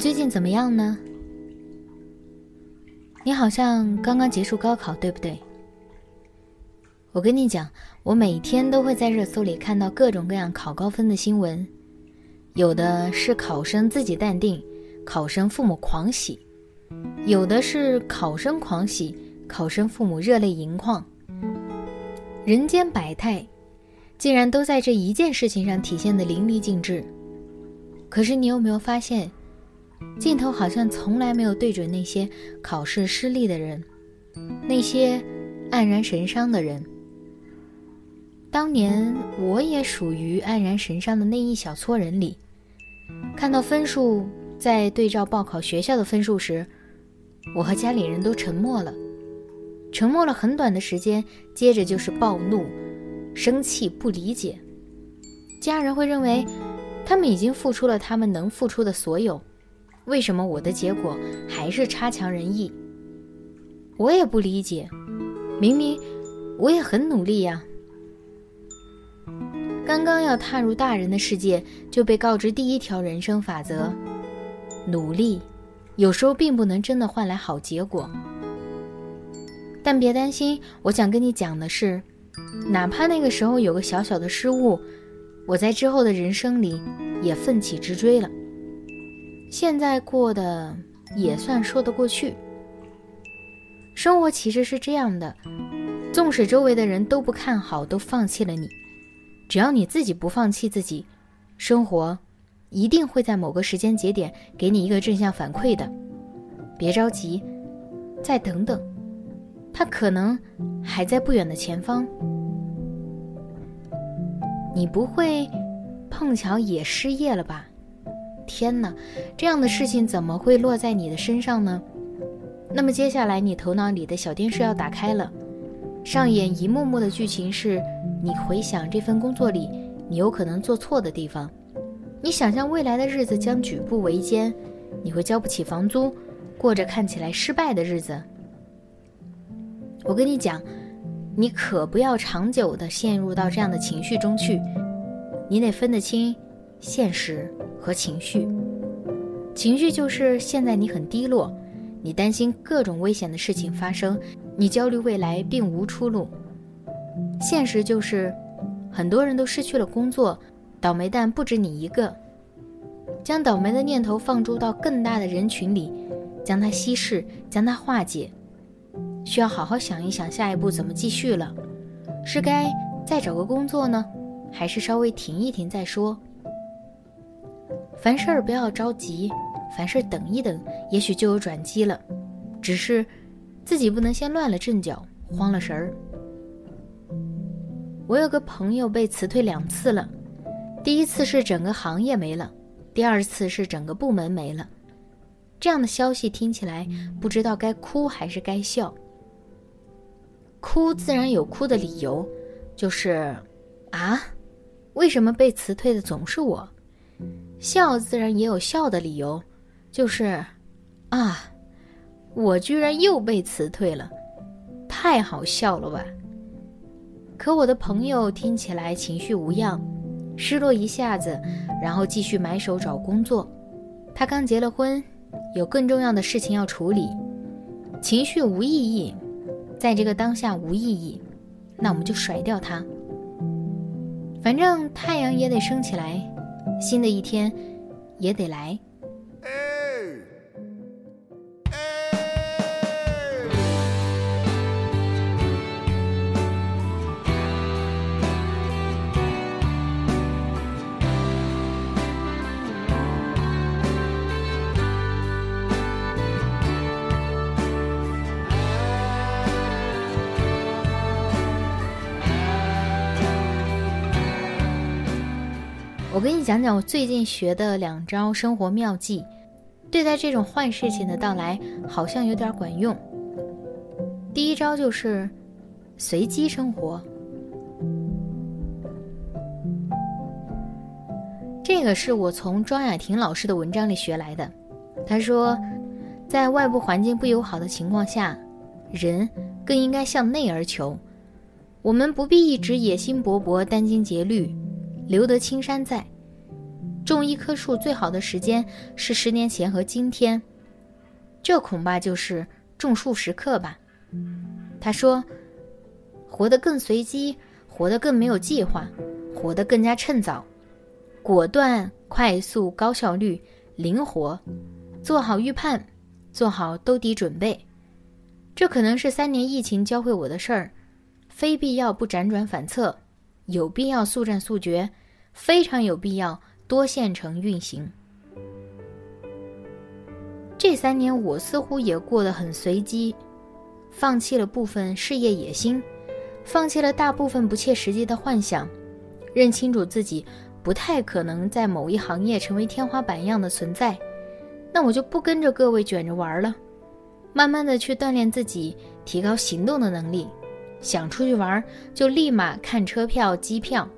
最近怎么样呢？你好像刚刚结束高考，对不对？我跟你讲，我每天都会在热搜里看到各种各样考高分的新闻，有的是考生自己淡定，考生父母狂喜；有的是考生狂喜，考生父母热泪盈眶。人间百态，竟然都在这一件事情上体现的淋漓尽致。可是你有没有发现？镜头好像从来没有对准那些考试失利的人，那些黯然神伤的人。当年我也属于黯然神伤的那一小撮人里。看到分数在对照报考学校的分数时，我和家里人都沉默了，沉默了很短的时间，接着就是暴怒、生气、不理解。家人会认为，他们已经付出了他们能付出的所有。为什么我的结果还是差强人意？我也不理解，明明我也很努力呀。刚刚要踏入大人的世界，就被告知第一条人生法则：努力，有时候并不能真的换来好结果。但别担心，我想跟你讲的是，哪怕那个时候有个小小的失误，我在之后的人生里也奋起直追了。现在过得也算说得过去。生活其实是这样的，纵使周围的人都不看好，都放弃了你，只要你自己不放弃自己，生活一定会在某个时间节点给你一个正向反馈的。别着急，再等等，他可能还在不远的前方。你不会碰巧也失业了吧？天哪，这样的事情怎么会落在你的身上呢？那么接下来，你头脑里的小电视要打开了，上演一幕幕的剧情，是你回想这份工作里你有可能做错的地方，你想象未来的日子将举步维艰，你会交不起房租，过着看起来失败的日子。我跟你讲，你可不要长久的陷入到这样的情绪中去，你得分得清现实。和情绪，情绪就是现在你很低落，你担心各种危险的事情发生，你焦虑未来并无出路。现实就是，很多人都失去了工作，倒霉蛋不止你一个。将倒霉的念头放逐到更大的人群里，将它稀释，将它化解，需要好好想一想下一步怎么继续了，是该再找个工作呢，还是稍微停一停再说？凡事儿不要着急，凡事等一等，也许就有转机了。只是自己不能先乱了阵脚，慌了神儿。我有个朋友被辞退两次了，第一次是整个行业没了，第二次是整个部门没了。这样的消息听起来不知道该哭还是该笑。哭自然有哭的理由，就是啊，为什么被辞退的总是我？笑自然也有笑的理由，就是，啊，我居然又被辞退了，太好笑了吧？可我的朋友听起来情绪无恙，失落一下子，然后继续埋首找工作。他刚结了婚，有更重要的事情要处理，情绪无意义，在这个当下无意义，那我们就甩掉它。反正太阳也得升起来。新的一天，也得来。我跟你讲讲我最近学的两招生活妙计，对待这种坏事情的到来，好像有点管用。第一招就是随机生活，这个是我从庄雅婷老师的文章里学来的。他说，在外部环境不友好的情况下，人更应该向内而求。我们不必一直野心勃勃、殚精竭虑，留得青山在。种一棵树最好的时间是十年前和今天，这恐怕就是种树时刻吧。他说：“活得更随机，活得更没有计划，活得更加趁早、果断、快速、高效率、灵活，做好预判，做好兜底准备。这可能是三年疫情教会我的事儿。”非必要不辗转反侧，有必要速战速决，非常有必要多线程运行。这三年我似乎也过得很随机，放弃了部分事业野心，放弃了大部分不切实际的幻想，认清楚自己不太可能在某一行业成为天花板一样的存在，那我就不跟着各位卷着玩了，慢慢的去锻炼自己，提高行动的能力。想出去玩，就立马看车票、机票，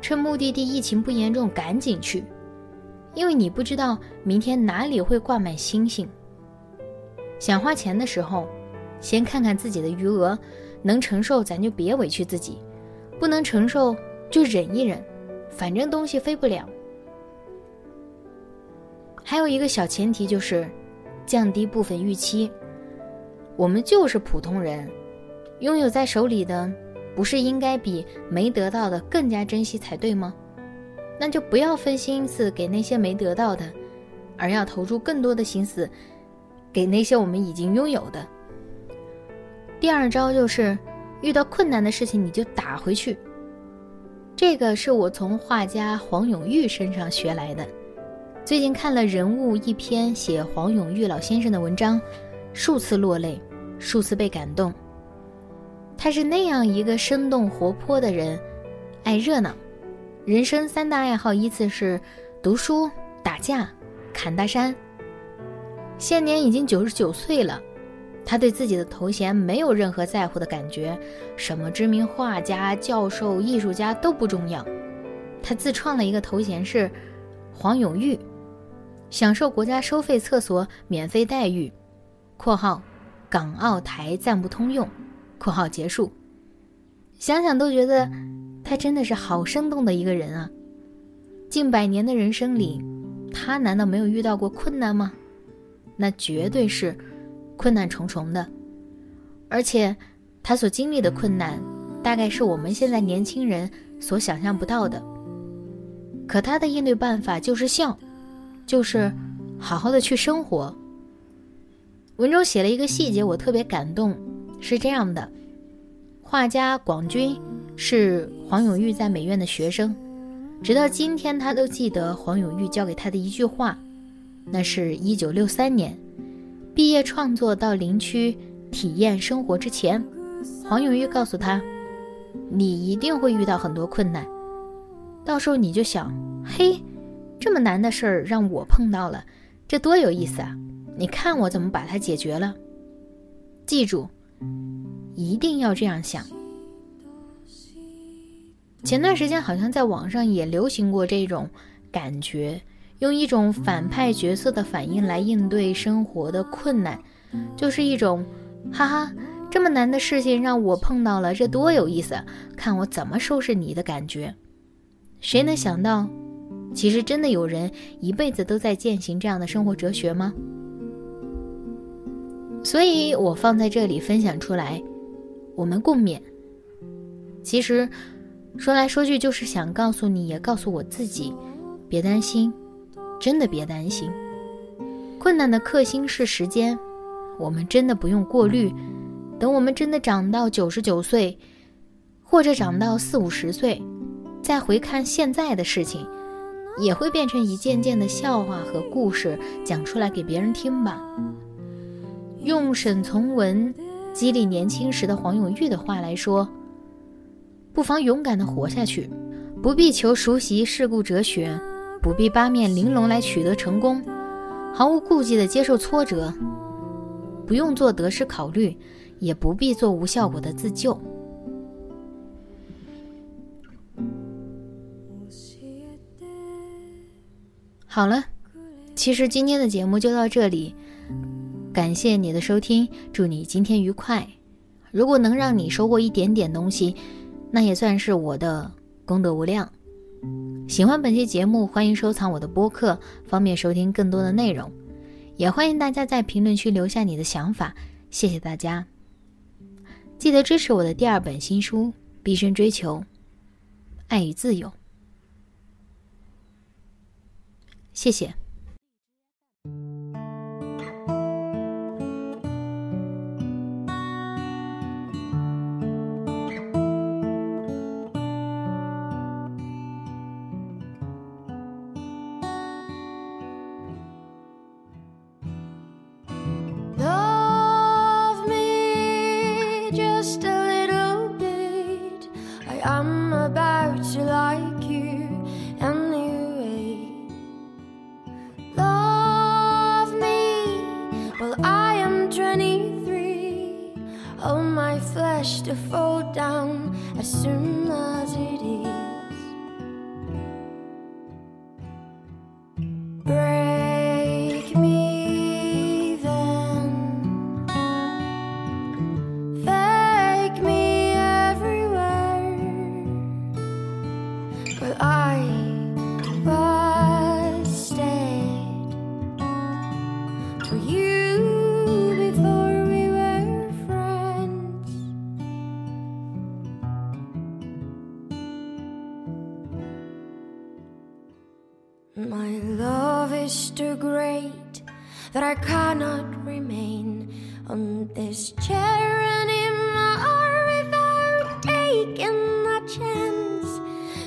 趁目的地疫情不严重赶紧去，因为你不知道明天哪里会挂满星星。想花钱的时候，先看看自己的余额，能承受咱就别委屈自己，不能承受就忍一忍，反正东西飞不了。还有一个小前提就是，降低部分预期，我们就是普通人。拥有在手里的，不是应该比没得到的更加珍惜才对吗？那就不要分心思给那些没得到的，而要投注更多的心思给那些我们已经拥有的。第二招就是，遇到困难的事情你就打回去。这个是我从画家黄永玉身上学来的。最近看了人物一篇写黄永玉老先生的文章，数次落泪，数次被感动。他是那样一个生动活泼的人，爱热闹，人生三大爱好依次是读书、打架、砍大山。现年已经九十九岁了，他对自己的头衔没有任何在乎的感觉，什么知名画家、教授、艺术家都不重要。他自创了一个头衔是黄永玉，享受国家收费厕所免费待遇（括号港澳台暂不通用）。括号结束，想想都觉得他真的是好生动的一个人啊！近百年的人生里，他难道没有遇到过困难吗？那绝对是困难重重的，而且他所经历的困难，大概是我们现在年轻人所想象不到的。可他的应对办法就是笑，就是好好的去生活。文中写了一个细节，我特别感动。是这样的，画家广军是黄永玉在美院的学生，直到今天他都记得黄永玉教给他的一句话。那是一九六三年毕业创作到林区体验生活之前，黄永玉告诉他：“你一定会遇到很多困难，到时候你就想，嘿，这么难的事儿让我碰到了，这多有意思啊！你看我怎么把它解决了。记住。”一定要这样想。前段时间好像在网上也流行过这种感觉，用一种反派角色的反应来应对生活的困难，就是一种“哈哈，这么难的事情让我碰到了，这多有意思，看我怎么收拾你”的感觉。谁能想到，其实真的有人一辈子都在践行这样的生活哲学吗？所以我放在这里分享出来，我们共勉。其实说来说去就是想告诉你，也告诉我自己，别担心，真的别担心。困难的克星是时间，我们真的不用过滤。等我们真的长到九十九岁，或者长到四五十岁，再回看现在的事情，也会变成一件件的笑话和故事，讲出来给别人听吧。用沈从文激励年轻时的黄永玉的话来说：“不妨勇敢地活下去，不必求熟悉世故哲学，不必八面玲珑来取得成功，毫无顾忌地接受挫折，不用做得失考虑，也不必做无效果的自救。好了，其实今天的节目就到这里，感谢你的收听，祝你今天愉快。如果能让你收获一点点东西，那也算是我的功德无量。喜欢本期节目，欢迎收藏我的播客，方便收听更多的内容。也欢迎大家在评论区留下你的想法，谢谢大家。记得支持我的第二本新书《毕生追求爱与自由》。谢谢。I'm about to like you anyway. Love me, well, I am 23. All my flesh to fall down as soon as it this chair anymore without taking a chance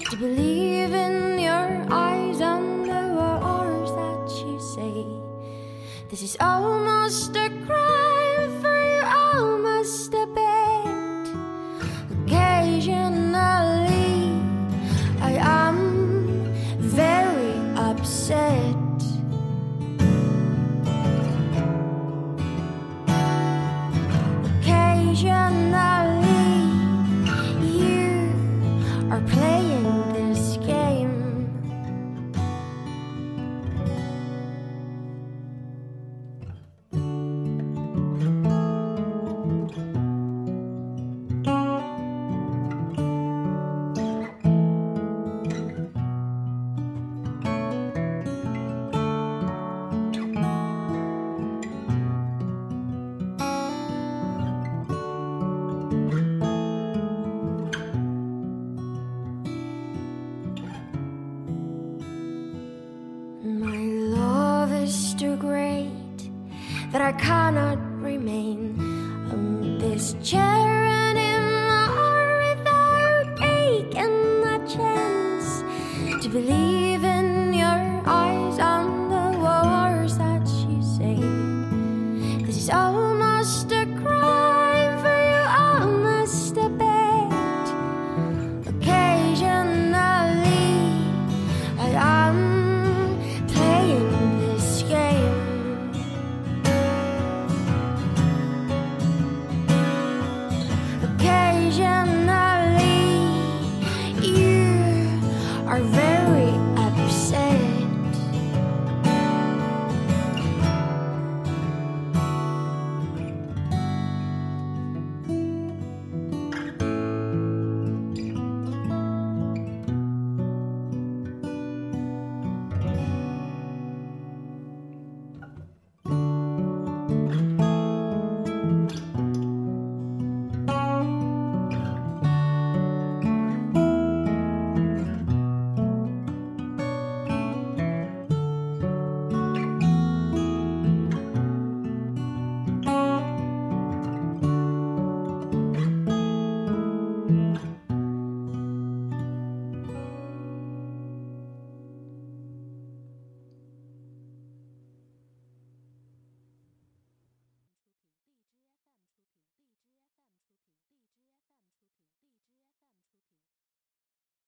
to believe in your eyes and the words that you say. This is almost a